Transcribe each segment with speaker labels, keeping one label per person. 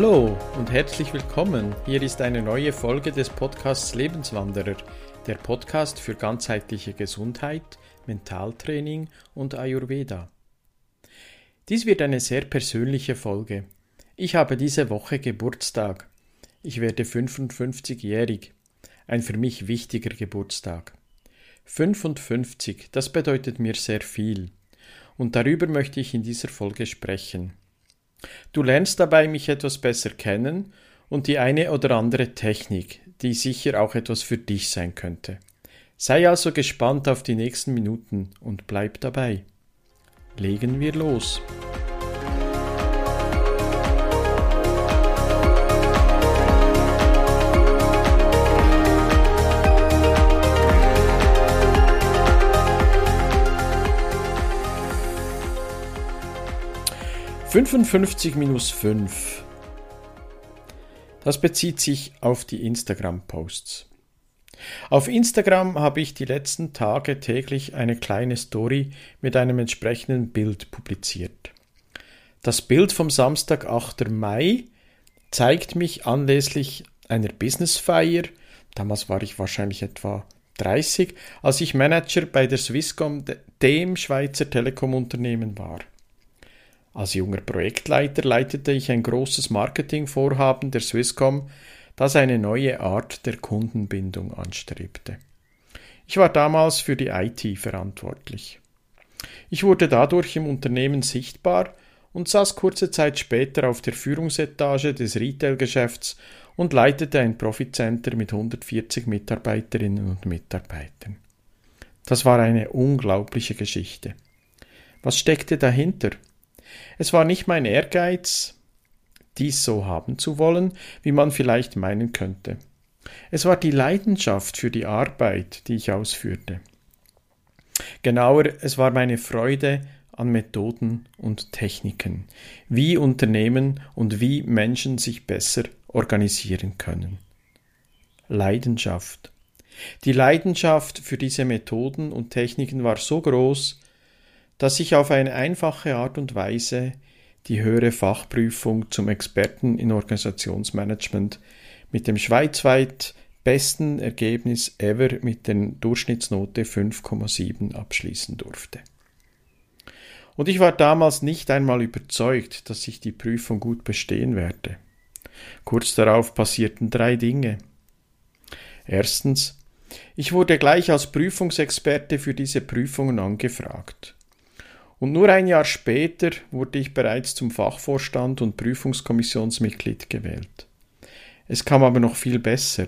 Speaker 1: Hallo und herzlich willkommen. Hier ist eine neue Folge des Podcasts Lebenswanderer, der Podcast für ganzheitliche Gesundheit, Mentaltraining und Ayurveda. Dies wird eine sehr persönliche Folge. Ich habe diese Woche Geburtstag. Ich werde 55-jährig. Ein für mich wichtiger Geburtstag. 55, das bedeutet mir sehr viel. Und darüber möchte ich in dieser Folge sprechen. Du lernst dabei mich etwas besser kennen und die eine oder andere Technik, die sicher auch etwas für dich sein könnte. Sei also gespannt auf die nächsten Minuten und bleib dabei. Legen wir los. 55 minus 5. Das bezieht sich auf die Instagram-Posts. Auf Instagram habe ich die letzten Tage täglich eine kleine Story mit einem entsprechenden Bild publiziert. Das Bild vom Samstag, 8. Mai, zeigt mich anlässlich einer Businessfeier, damals war ich wahrscheinlich etwa 30, als ich Manager bei der Swisscom, dem Schweizer Telekom-Unternehmen war. Als junger Projektleiter leitete ich ein großes Marketingvorhaben der Swisscom, das eine neue Art der Kundenbindung anstrebte. Ich war damals für die IT verantwortlich. Ich wurde dadurch im Unternehmen sichtbar und saß kurze Zeit später auf der Führungsetage des Retailgeschäfts und leitete ein Profitcenter mit 140 Mitarbeiterinnen und Mitarbeitern. Das war eine unglaubliche Geschichte. Was steckte dahinter? Es war nicht mein Ehrgeiz, dies so haben zu wollen, wie man vielleicht meinen könnte. Es war die Leidenschaft für die Arbeit, die ich ausführte. Genauer, es war meine Freude an Methoden und Techniken, wie Unternehmen und wie Menschen sich besser organisieren können. Leidenschaft. Die Leidenschaft für diese Methoden und Techniken war so groß, dass ich auf eine einfache Art und Weise die höhere Fachprüfung zum Experten in Organisationsmanagement mit dem schweizweit besten Ergebnis ever mit der Durchschnittsnote 5,7 abschließen durfte. Und ich war damals nicht einmal überzeugt, dass ich die Prüfung gut bestehen werde. Kurz darauf passierten drei Dinge. Erstens, ich wurde gleich als Prüfungsexperte für diese Prüfungen angefragt. Und nur ein Jahr später wurde ich bereits zum Fachvorstand und Prüfungskommissionsmitglied gewählt. Es kam aber noch viel besser.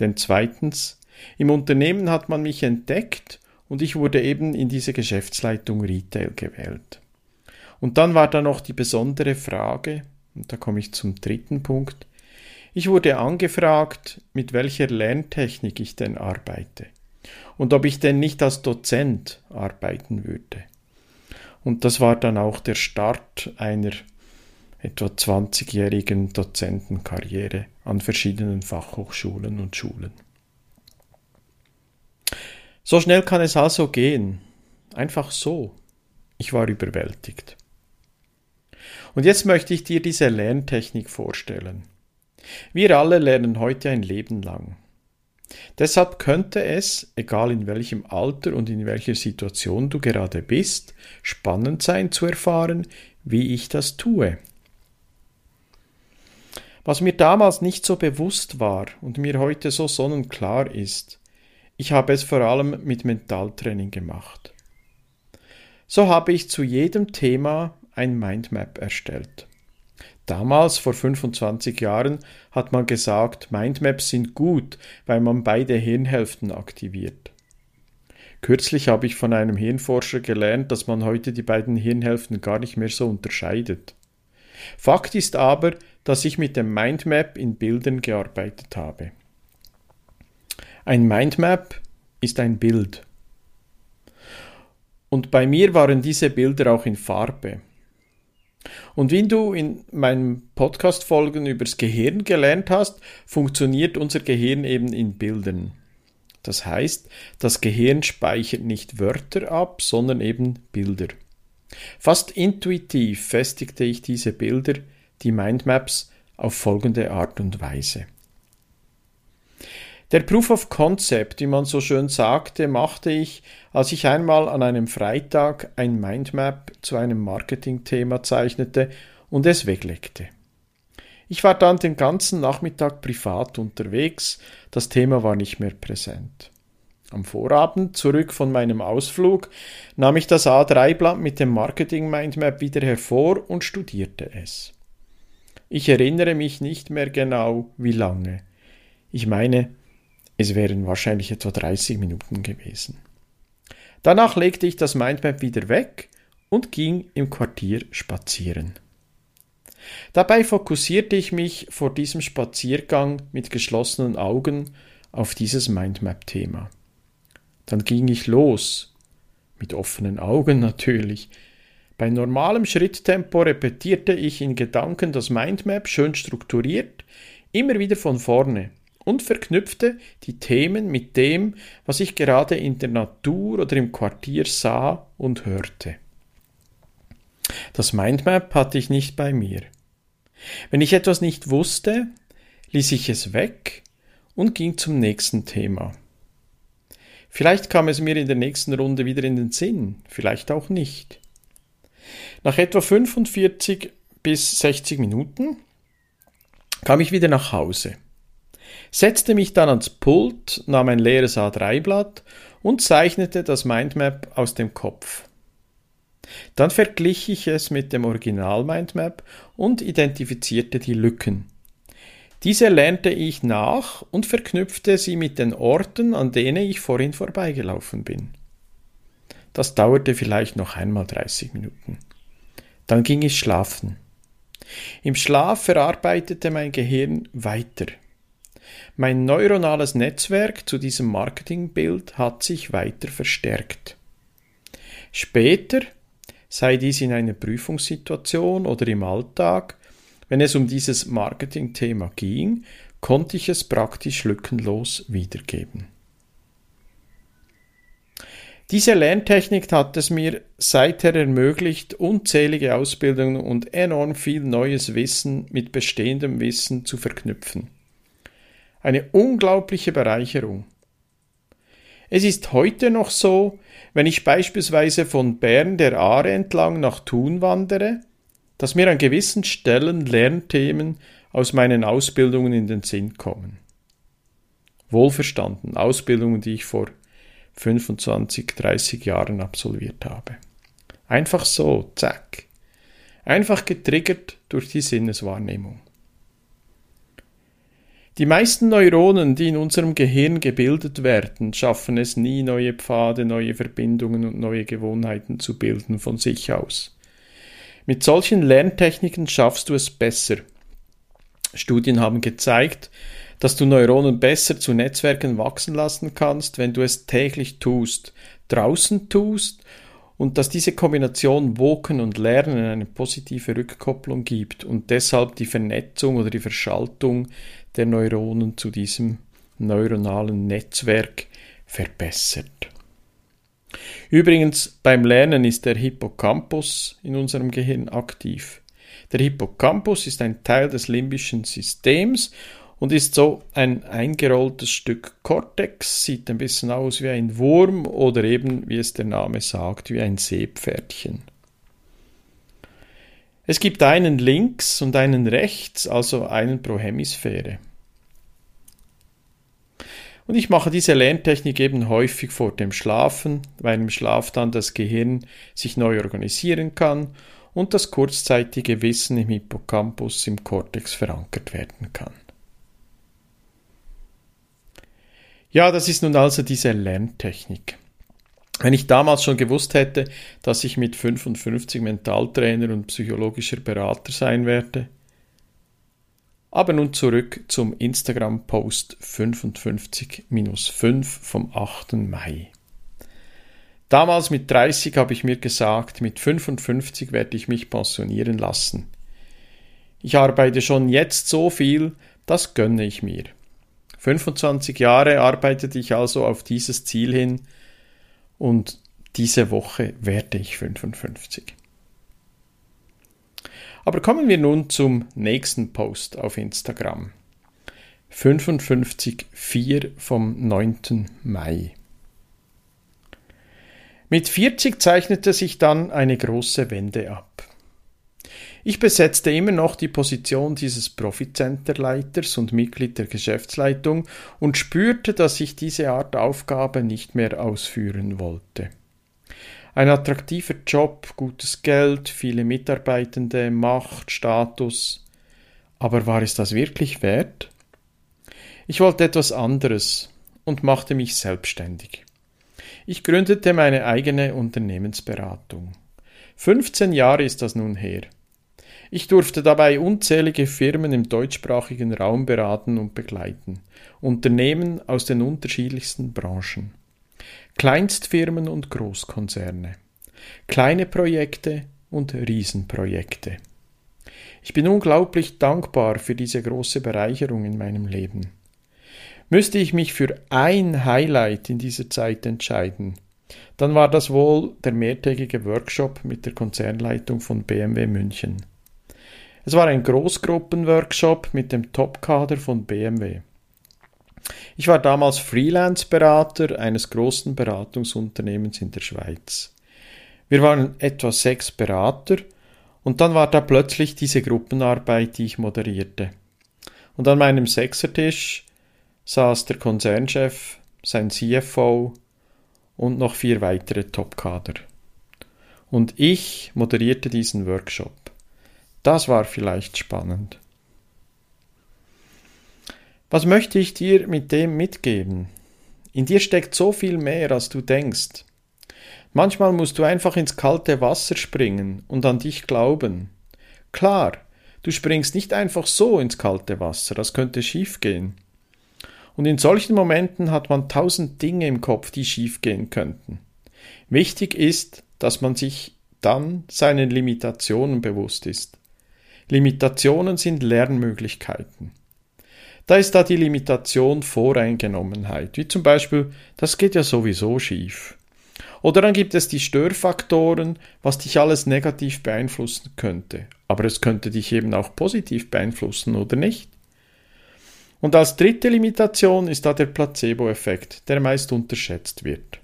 Speaker 1: Denn zweitens, im Unternehmen hat man mich entdeckt und ich wurde eben in diese Geschäftsleitung Retail gewählt. Und dann war da noch die besondere Frage, und da komme ich zum dritten Punkt, ich wurde angefragt, mit welcher Lerntechnik ich denn arbeite und ob ich denn nicht als Dozent arbeiten würde. Und das war dann auch der Start einer etwa 20-jährigen Dozentenkarriere an verschiedenen Fachhochschulen und Schulen. So schnell kann es also gehen. Einfach so. Ich war überwältigt. Und jetzt möchte ich dir diese Lerntechnik vorstellen. Wir alle lernen heute ein Leben lang. Deshalb könnte es, egal in welchem Alter und in welcher Situation du gerade bist, spannend sein zu erfahren, wie ich das tue. Was mir damals nicht so bewusst war und mir heute so sonnenklar ist, ich habe es vor allem mit Mentaltraining gemacht. So habe ich zu jedem Thema ein Mindmap erstellt. Damals, vor 25 Jahren, hat man gesagt, Mindmaps sind gut, weil man beide Hirnhälften aktiviert. Kürzlich habe ich von einem Hirnforscher gelernt, dass man heute die beiden Hirnhälften gar nicht mehr so unterscheidet. Fakt ist aber, dass ich mit dem Mindmap in Bildern gearbeitet habe. Ein Mindmap ist ein Bild. Und bei mir waren diese Bilder auch in Farbe. Und wie du in meinen Podcast-Folgen übers Gehirn gelernt hast, funktioniert unser Gehirn eben in Bildern. Das heißt, das Gehirn speichert nicht Wörter ab, sondern eben Bilder. Fast intuitiv festigte ich diese Bilder die Mindmaps auf folgende Art und Weise. Der Proof of Concept, wie man so schön sagte, machte ich, als ich einmal an einem Freitag ein Mindmap zu einem Marketingthema zeichnete und es weglegte. Ich war dann den ganzen Nachmittag privat unterwegs, das Thema war nicht mehr präsent. Am Vorabend, zurück von meinem Ausflug, nahm ich das A3-Blatt mit dem Marketing Mindmap wieder hervor und studierte es. Ich erinnere mich nicht mehr genau, wie lange. Ich meine, es wären wahrscheinlich etwa 30 Minuten gewesen. Danach legte ich das Mindmap wieder weg und ging im Quartier spazieren. Dabei fokussierte ich mich vor diesem Spaziergang mit geschlossenen Augen auf dieses Mindmap-Thema. Dann ging ich los, mit offenen Augen natürlich. Bei normalem Schritttempo repetierte ich in Gedanken das Mindmap schön strukturiert, immer wieder von vorne und verknüpfte die Themen mit dem, was ich gerade in der Natur oder im Quartier sah und hörte. Das Mindmap hatte ich nicht bei mir. Wenn ich etwas nicht wusste, ließ ich es weg und ging zum nächsten Thema. Vielleicht kam es mir in der nächsten Runde wieder in den Sinn, vielleicht auch nicht. Nach etwa 45 bis 60 Minuten kam ich wieder nach Hause, setzte mich dann ans Pult, nahm ein leeres A3-Blatt und zeichnete das Mindmap aus dem Kopf. Dann verglich ich es mit dem Original Mindmap und identifizierte die Lücken. Diese lernte ich nach und verknüpfte sie mit den Orten, an denen ich vorhin vorbeigelaufen bin. Das dauerte vielleicht noch einmal 30 Minuten. Dann ging ich schlafen. Im Schlaf verarbeitete mein Gehirn weiter. Mein neuronales Netzwerk zu diesem Marketingbild hat sich weiter verstärkt. Später sei dies in einer Prüfungssituation oder im Alltag, wenn es um dieses Marketingthema ging, konnte ich es praktisch lückenlos wiedergeben. Diese Lerntechnik hat es mir seither ermöglicht, unzählige Ausbildungen und enorm viel neues Wissen mit bestehendem Wissen zu verknüpfen. Eine unglaubliche Bereicherung. Es ist heute noch so, wenn ich beispielsweise von Bern der Aare entlang nach Thun wandere, dass mir an gewissen Stellen Lernthemen aus meinen Ausbildungen in den Sinn kommen. Wohlverstanden, Ausbildungen, die ich vor 25, 30 Jahren absolviert habe. Einfach so, zack. Einfach getriggert durch die Sinneswahrnehmung. Die meisten Neuronen, die in unserem Gehirn gebildet werden, schaffen es nie, neue Pfade, neue Verbindungen und neue Gewohnheiten zu bilden von sich aus. Mit solchen Lerntechniken schaffst du es besser. Studien haben gezeigt, dass du Neuronen besser zu Netzwerken wachsen lassen kannst, wenn du es täglich tust, draußen tust und dass diese Kombination Woken und Lernen eine positive Rückkopplung gibt und deshalb die Vernetzung oder die Verschaltung der Neuronen zu diesem neuronalen Netzwerk verbessert. Übrigens, beim Lernen ist der Hippocampus in unserem Gehirn aktiv. Der Hippocampus ist ein Teil des limbischen Systems und ist so ein eingerolltes Stück Cortex, sieht ein bisschen aus wie ein Wurm oder eben, wie es der Name sagt, wie ein Seepferdchen. Es gibt einen links und einen rechts, also einen pro Hemisphäre. Und ich mache diese Lerntechnik eben häufig vor dem Schlafen, weil im Schlaf dann das Gehirn sich neu organisieren kann und das kurzzeitige Wissen im Hippocampus im Kortex verankert werden kann. Ja, das ist nun also diese Lerntechnik. Wenn ich damals schon gewusst hätte, dass ich mit 55 Mentaltrainer und psychologischer Berater sein werde. Aber nun zurück zum Instagram-Post 55-5 vom 8. Mai. Damals mit 30 habe ich mir gesagt, mit 55 werde ich mich pensionieren lassen. Ich arbeite schon jetzt so viel, das gönne ich mir. 25 Jahre arbeitete ich also auf dieses Ziel hin, und diese Woche werde ich 55. Aber kommen wir nun zum nächsten Post auf Instagram. 55.4 vom 9. Mai. Mit 40 zeichnete sich dann eine große Wende ab. Ich besetzte immer noch die Position dieses Profitcenter-Leiters und Mitglied der Geschäftsleitung und spürte, dass ich diese Art Aufgabe nicht mehr ausführen wollte. Ein attraktiver Job, gutes Geld, viele Mitarbeitende, Macht, Status. Aber war es das wirklich wert? Ich wollte etwas anderes und machte mich selbstständig. Ich gründete meine eigene Unternehmensberatung. 15 Jahre ist das nun her. Ich durfte dabei unzählige Firmen im deutschsprachigen Raum beraten und begleiten, Unternehmen aus den unterschiedlichsten Branchen, Kleinstfirmen und Großkonzerne, kleine Projekte und Riesenprojekte. Ich bin unglaublich dankbar für diese große Bereicherung in meinem Leben. Müsste ich mich für ein Highlight in dieser Zeit entscheiden, dann war das wohl der mehrtägige Workshop mit der Konzernleitung von BMW München. Es war ein Großgruppenworkshop mit dem Topkader von BMW. Ich war damals Freelance-Berater eines großen Beratungsunternehmens in der Schweiz. Wir waren etwa sechs Berater und dann war da plötzlich diese Gruppenarbeit, die ich moderierte. Und an meinem Sechsertisch saß der Konzernchef, sein CFO und noch vier weitere Topkader. Und ich moderierte diesen Workshop. Das war vielleicht spannend. Was möchte ich dir mit dem mitgeben? In dir steckt so viel mehr, als du denkst. Manchmal musst du einfach ins kalte Wasser springen und an dich glauben. Klar, du springst nicht einfach so ins kalte Wasser, das könnte schiefgehen. Und in solchen Momenten hat man tausend Dinge im Kopf, die schiefgehen könnten. Wichtig ist, dass man sich dann seinen Limitationen bewusst ist. Limitationen sind Lernmöglichkeiten. Da ist da die Limitation Voreingenommenheit, wie zum Beispiel, das geht ja sowieso schief. Oder dann gibt es die Störfaktoren, was dich alles negativ beeinflussen könnte. Aber es könnte dich eben auch positiv beeinflussen, oder nicht? Und als dritte Limitation ist da der Placebo-Effekt, der meist unterschätzt wird.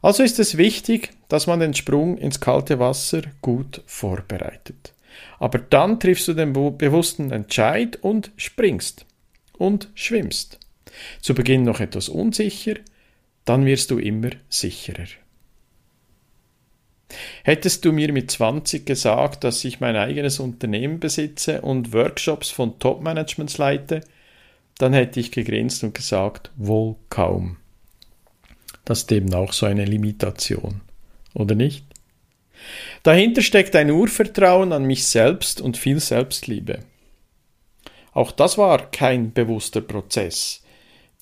Speaker 1: Also ist es wichtig, dass man den Sprung ins kalte Wasser gut vorbereitet. Aber dann triffst du den bewussten Entscheid und springst und schwimmst. Zu Beginn noch etwas unsicher, dann wirst du immer sicherer. Hättest du mir mit 20 gesagt, dass ich mein eigenes Unternehmen besitze und Workshops von Top-Managements leite, dann hätte ich gegrinst und gesagt, wohl kaum. Das ist eben auch so eine Limitation, oder nicht? Dahinter steckt ein Urvertrauen an mich selbst und viel Selbstliebe. Auch das war kein bewusster Prozess,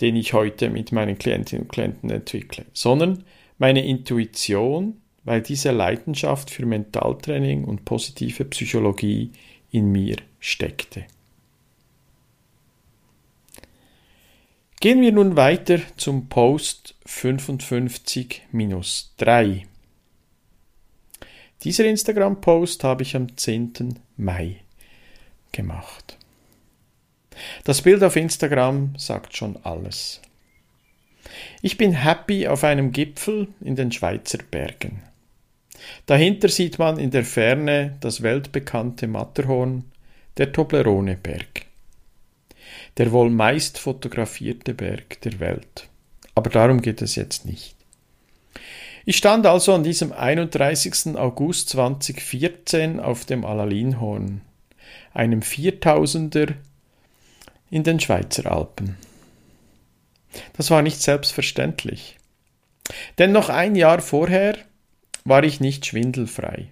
Speaker 1: den ich heute mit meinen Klientinnen und Klienten entwickle, sondern meine Intuition, weil diese Leidenschaft für Mentaltraining und positive Psychologie in mir steckte. Gehen wir nun weiter zum Post 55-3. Dieser Instagram-Post habe ich am 10. Mai gemacht. Das Bild auf Instagram sagt schon alles. Ich bin happy auf einem Gipfel in den Schweizer Bergen. Dahinter sieht man in der Ferne das weltbekannte Matterhorn, der Toblerone-Berg. Der wohl meist fotografierte Berg der Welt. Aber darum geht es jetzt nicht. Ich stand also an diesem 31. August 2014 auf dem Alalinhorn, einem Viertausender in den Schweizer Alpen. Das war nicht selbstverständlich. Denn noch ein Jahr vorher war ich nicht schwindelfrei.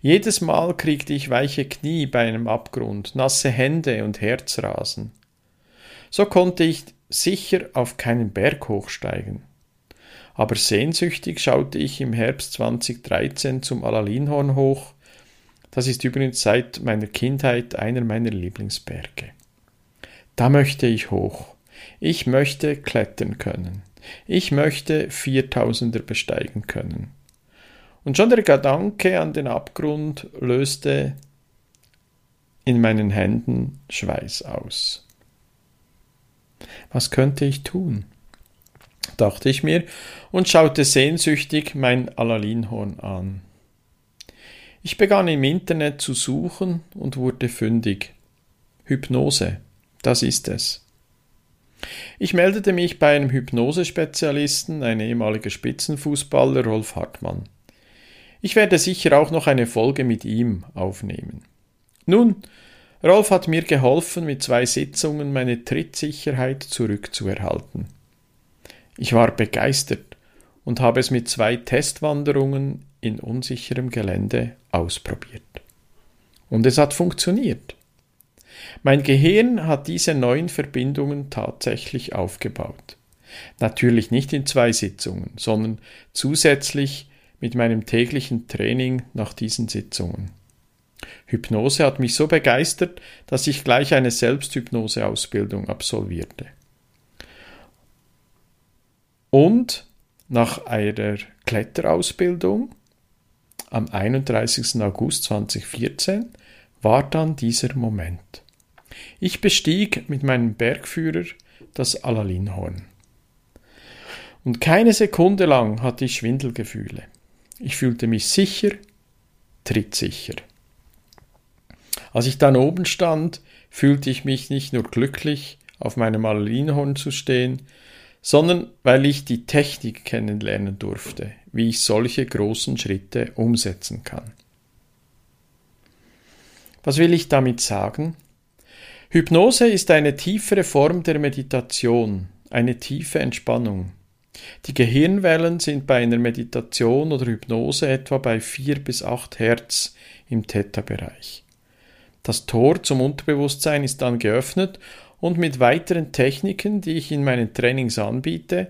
Speaker 1: Jedes Mal kriegte ich weiche Knie bei einem Abgrund, nasse Hände und Herzrasen. So konnte ich sicher auf keinen Berg hochsteigen aber sehnsüchtig schaute ich im Herbst 2013 zum Alalinhorn hoch. Das ist übrigens seit meiner Kindheit einer meiner Lieblingsberge. Da möchte ich hoch. Ich möchte klettern können. Ich möchte Viertausender besteigen können. Und schon der Gedanke an den Abgrund löste in meinen Händen Schweiß aus. Was könnte ich tun? Dachte ich mir und schaute sehnsüchtig mein Alalinhorn an. Ich begann im Internet zu suchen und wurde fündig. Hypnose, das ist es. Ich meldete mich bei einem Hypnosespezialisten, ein ehemaliger Spitzenfußballer Rolf Hartmann. Ich werde sicher auch noch eine Folge mit ihm aufnehmen. Nun, Rolf hat mir geholfen, mit zwei Sitzungen meine Trittsicherheit zurückzuerhalten. Ich war begeistert und habe es mit zwei Testwanderungen in unsicherem Gelände ausprobiert. Und es hat funktioniert. Mein Gehirn hat diese neuen Verbindungen tatsächlich aufgebaut. Natürlich nicht in zwei Sitzungen, sondern zusätzlich mit meinem täglichen Training nach diesen Sitzungen. Hypnose hat mich so begeistert, dass ich gleich eine Selbsthypnoseausbildung absolvierte. Und nach einer Kletterausbildung am 31. August 2014 war dann dieser Moment. Ich bestieg mit meinem Bergführer das Alalinhorn. Und keine Sekunde lang hatte ich Schwindelgefühle. Ich fühlte mich sicher, trittsicher. Als ich dann oben stand, fühlte ich mich nicht nur glücklich, auf meinem Alalinhorn zu stehen, sondern weil ich die Technik kennenlernen durfte, wie ich solche großen Schritte umsetzen kann. Was will ich damit sagen? Hypnose ist eine tiefere Form der Meditation, eine tiefe Entspannung. Die Gehirnwellen sind bei einer Meditation oder Hypnose etwa bei 4 bis 8 Hertz im Theta-Bereich. Das Tor zum Unterbewusstsein ist dann geöffnet und mit weiteren Techniken, die ich in meinen Trainings anbiete,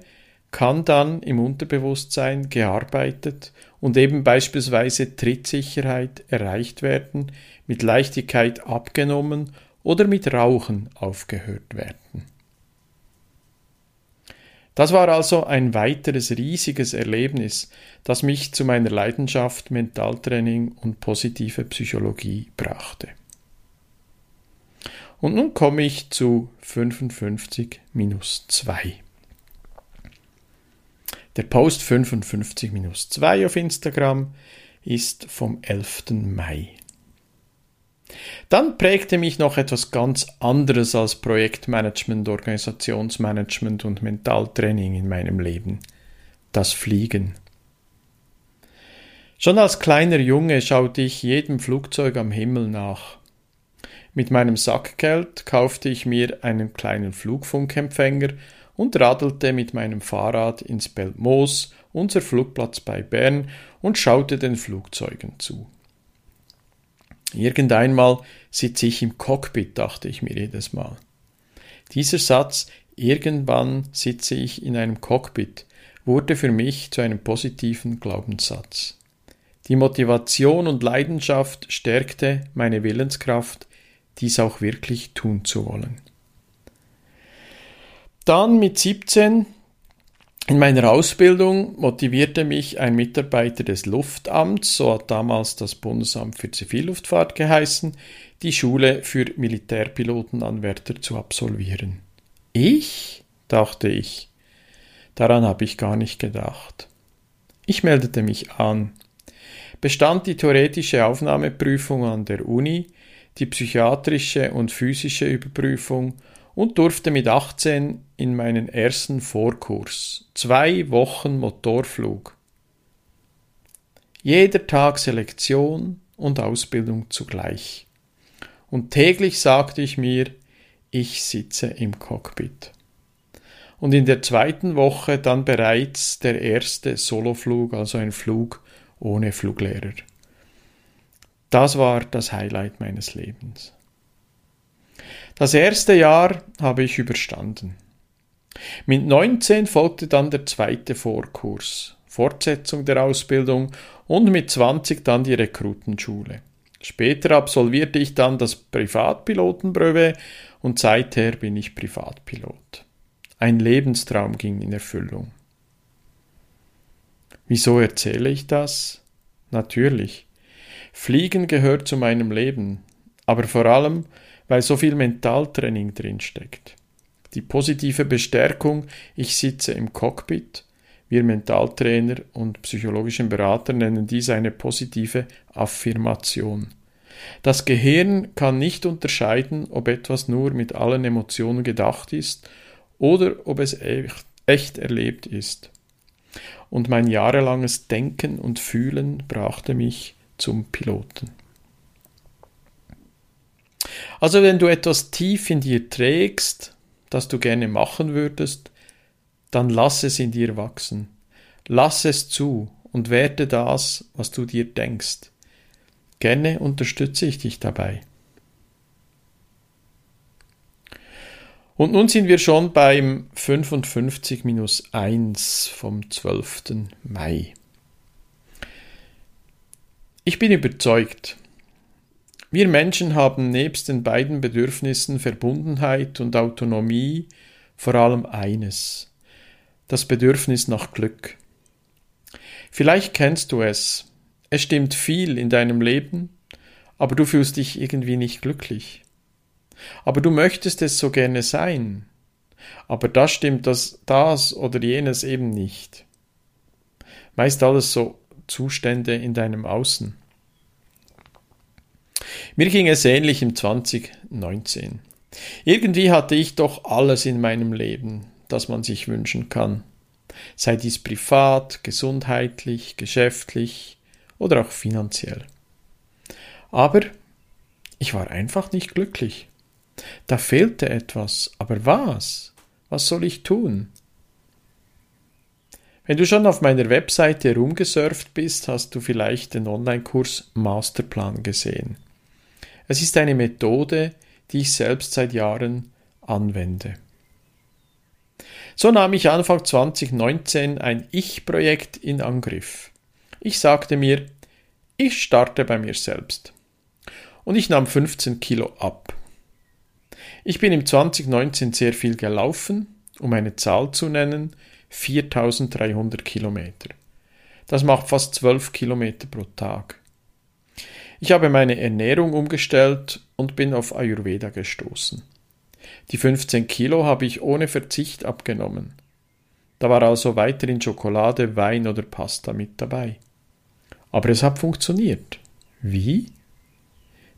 Speaker 1: kann dann im Unterbewusstsein gearbeitet und eben beispielsweise Trittsicherheit erreicht werden, mit Leichtigkeit abgenommen oder mit Rauchen aufgehört werden. Das war also ein weiteres riesiges Erlebnis, das mich zu meiner Leidenschaft Mentaltraining und positive Psychologie brachte. Und nun komme ich zu 55 minus 2. Der Post 55 minus 2 auf Instagram ist vom 11. Mai. Dann prägte mich noch etwas ganz anderes als Projektmanagement, Organisationsmanagement und Mentaltraining in meinem Leben. Das Fliegen. Schon als kleiner Junge schaute ich jedem Flugzeug am Himmel nach. Mit meinem Sackgeld kaufte ich mir einen kleinen Flugfunkempfänger und radelte mit meinem Fahrrad ins Belmoos, unser Flugplatz bei Bern, und schaute den Flugzeugen zu. Irgendeinmal sitze ich im Cockpit, dachte ich mir jedes Mal. Dieser Satz, irgendwann sitze ich in einem Cockpit, wurde für mich zu einem positiven Glaubenssatz. Die Motivation und Leidenschaft stärkte meine Willenskraft, dies auch wirklich tun zu wollen. Dann mit 17 in meiner Ausbildung motivierte mich ein Mitarbeiter des Luftamts, so hat damals das Bundesamt für Zivilluftfahrt geheißen, die Schule für Militärpilotenanwärter zu absolvieren. Ich? dachte ich. Daran habe ich gar nicht gedacht. Ich meldete mich an, bestand die theoretische Aufnahmeprüfung an der Uni, die psychiatrische und physische Überprüfung und durfte mit 18 in meinen ersten Vorkurs, zwei Wochen Motorflug. Jeder Tag Selektion und Ausbildung zugleich. Und täglich sagte ich mir, ich sitze im Cockpit. Und in der zweiten Woche dann bereits der erste Soloflug, also ein Flug ohne Fluglehrer. Das war das Highlight meines Lebens. Das erste Jahr habe ich überstanden. Mit 19 folgte dann der zweite Vorkurs, Fortsetzung der Ausbildung und mit 20 dann die Rekrutenschule. Später absolvierte ich dann das Privatpilotenbrevet und seither bin ich Privatpilot. Ein Lebenstraum ging in Erfüllung. Wieso erzähle ich das? natürlich. Fliegen gehört zu meinem Leben, aber vor allem, weil so viel Mentaltraining drinsteckt. Die positive Bestärkung, ich sitze im Cockpit, wir Mentaltrainer und psychologischen Berater nennen dies eine positive Affirmation. Das Gehirn kann nicht unterscheiden, ob etwas nur mit allen Emotionen gedacht ist oder ob es echt, echt erlebt ist. Und mein jahrelanges Denken und Fühlen brachte mich zum Piloten. Also wenn du etwas tief in dir trägst, das du gerne machen würdest, dann lass es in dir wachsen. Lass es zu und werte das, was du dir denkst. Gerne unterstütze ich dich dabei. Und nun sind wir schon beim 55 minus 1 vom 12. Mai. Ich bin überzeugt, wir Menschen haben nebst den beiden Bedürfnissen Verbundenheit und Autonomie vor allem eines, das Bedürfnis nach Glück. Vielleicht kennst du es, es stimmt viel in deinem Leben, aber du fühlst dich irgendwie nicht glücklich. Aber du möchtest es so gerne sein. Aber da stimmt das, das oder jenes eben nicht. Meist alles so Zustände in deinem Außen. Mir ging es ähnlich im 2019. Irgendwie hatte ich doch alles in meinem Leben, das man sich wünschen kann. Sei dies privat, gesundheitlich, geschäftlich oder auch finanziell. Aber ich war einfach nicht glücklich. Da fehlte etwas, aber was? Was soll ich tun? Wenn du schon auf meiner Webseite rumgesurft bist, hast du vielleicht den Online-Kurs Masterplan gesehen. Es ist eine Methode, die ich selbst seit Jahren anwende. So nahm ich Anfang 2019 ein Ich-Projekt in Angriff. Ich sagte mir, ich starte bei mir selbst. Und ich nahm 15 Kilo ab. Ich bin im 2019 sehr viel gelaufen, um eine Zahl zu nennen, 4300 Kilometer. Das macht fast 12 Kilometer pro Tag. Ich habe meine Ernährung umgestellt und bin auf Ayurveda gestoßen. Die 15 Kilo habe ich ohne Verzicht abgenommen. Da war also weiterhin Schokolade, Wein oder Pasta mit dabei. Aber es hat funktioniert. Wie?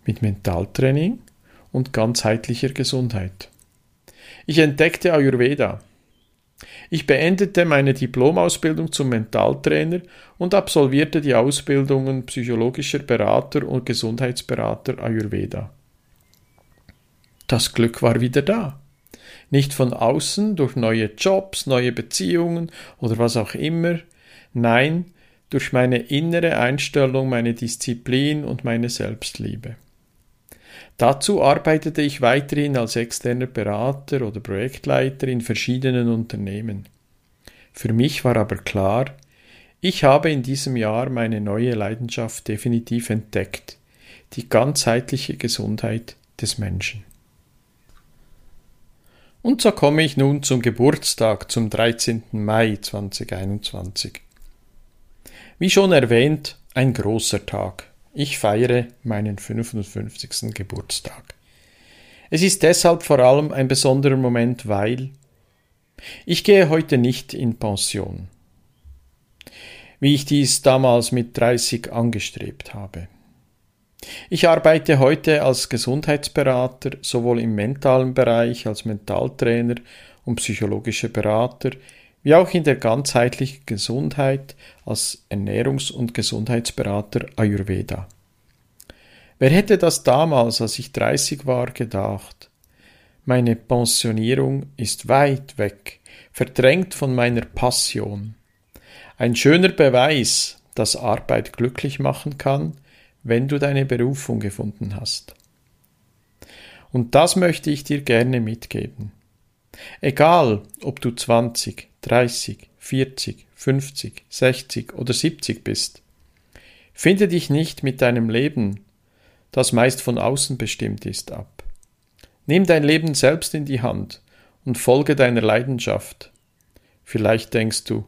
Speaker 1: Mit Mentaltraining, und ganzheitlicher Gesundheit. Ich entdeckte Ayurveda. Ich beendete meine Diplomausbildung zum Mentaltrainer und absolvierte die Ausbildungen psychologischer Berater und Gesundheitsberater Ayurveda. Das Glück war wieder da. Nicht von außen durch neue Jobs, neue Beziehungen oder was auch immer, nein, durch meine innere Einstellung, meine Disziplin und meine Selbstliebe. Dazu arbeitete ich weiterhin als externer Berater oder Projektleiter in verschiedenen Unternehmen. Für mich war aber klar, ich habe in diesem Jahr meine neue Leidenschaft definitiv entdeckt, die ganzheitliche Gesundheit des Menschen. Und so komme ich nun zum Geburtstag, zum 13. Mai 2021. Wie schon erwähnt, ein großer Tag. Ich feiere meinen 55. Geburtstag. Es ist deshalb vor allem ein besonderer Moment, weil ich gehe heute nicht in Pension, wie ich dies damals mit 30 angestrebt habe. Ich arbeite heute als Gesundheitsberater sowohl im mentalen Bereich als Mentaltrainer und psychologischer Berater wie auch in der ganzheitlichen Gesundheit als Ernährungs- und Gesundheitsberater Ayurveda. Wer hätte das damals, als ich 30 war, gedacht? Meine Pensionierung ist weit weg, verdrängt von meiner Passion. Ein schöner Beweis, dass Arbeit glücklich machen kann, wenn du deine Berufung gefunden hast. Und das möchte ich dir gerne mitgeben. Egal, ob du 20, 30, 40, 50, 60 oder 70 bist. Finde dich nicht mit deinem Leben, das meist von außen bestimmt ist, ab. Nimm dein Leben selbst in die Hand und folge deiner Leidenschaft. Vielleicht denkst du,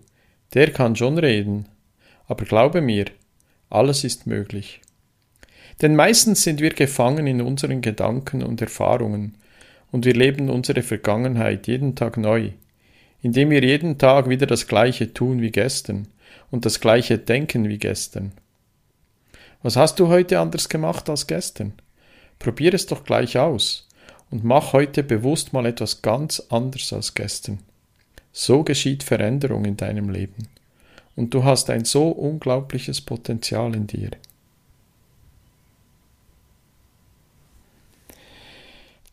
Speaker 1: der kann schon reden, aber glaube mir, Alles ist möglich. Denn meistens sind wir gefangen in unseren Gedanken und Erfahrungen und wir leben unsere Vergangenheit jeden Tag neu, indem wir jeden Tag wieder das Gleiche tun wie gestern und das Gleiche denken wie gestern. Was hast du heute anders gemacht als gestern? Probier es doch gleich aus und mach heute bewusst mal etwas ganz anderes als gestern. So geschieht Veränderung in deinem Leben. Und du hast ein so unglaubliches Potenzial in dir.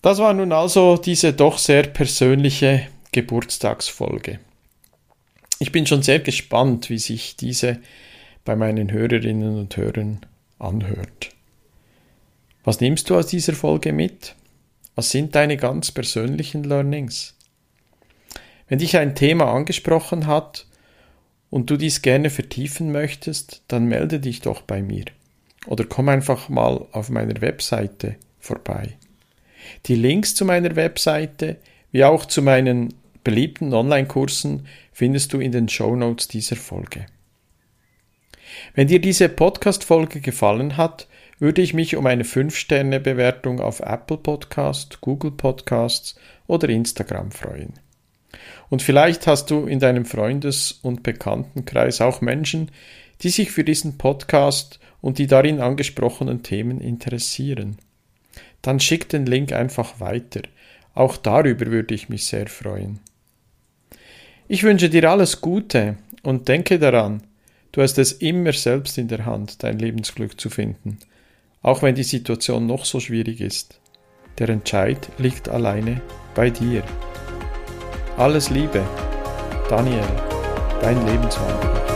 Speaker 1: Das war nun also diese doch sehr persönliche Geburtstagsfolge. Ich bin schon sehr gespannt, wie sich diese bei meinen Hörerinnen und Hörern anhört. Was nimmst du aus dieser Folge mit? Was sind deine ganz persönlichen Learnings? Wenn dich ein Thema angesprochen hat und du dies gerne vertiefen möchtest, dann melde dich doch bei mir oder komm einfach mal auf meiner Webseite vorbei. Die Links zu meiner Webseite wie auch zu meinen beliebten Online-Kursen findest du in den Show Notes dieser Folge. Wenn dir diese Podcast-Folge gefallen hat, würde ich mich um eine 5-Sterne-Bewertung auf Apple Podcast, Google Podcasts oder Instagram freuen. Und vielleicht hast du in deinem Freundes- und Bekanntenkreis auch Menschen, die sich für diesen Podcast und die darin angesprochenen Themen interessieren. Dann schick den Link einfach weiter. Auch darüber würde ich mich sehr freuen. Ich wünsche dir alles Gute und denke daran, du hast es immer selbst in der Hand, dein Lebensglück zu finden, auch wenn die Situation noch so schwierig ist. Der Entscheid liegt alleine bei dir. Alles Liebe, Daniel, dein Lebenswanderer.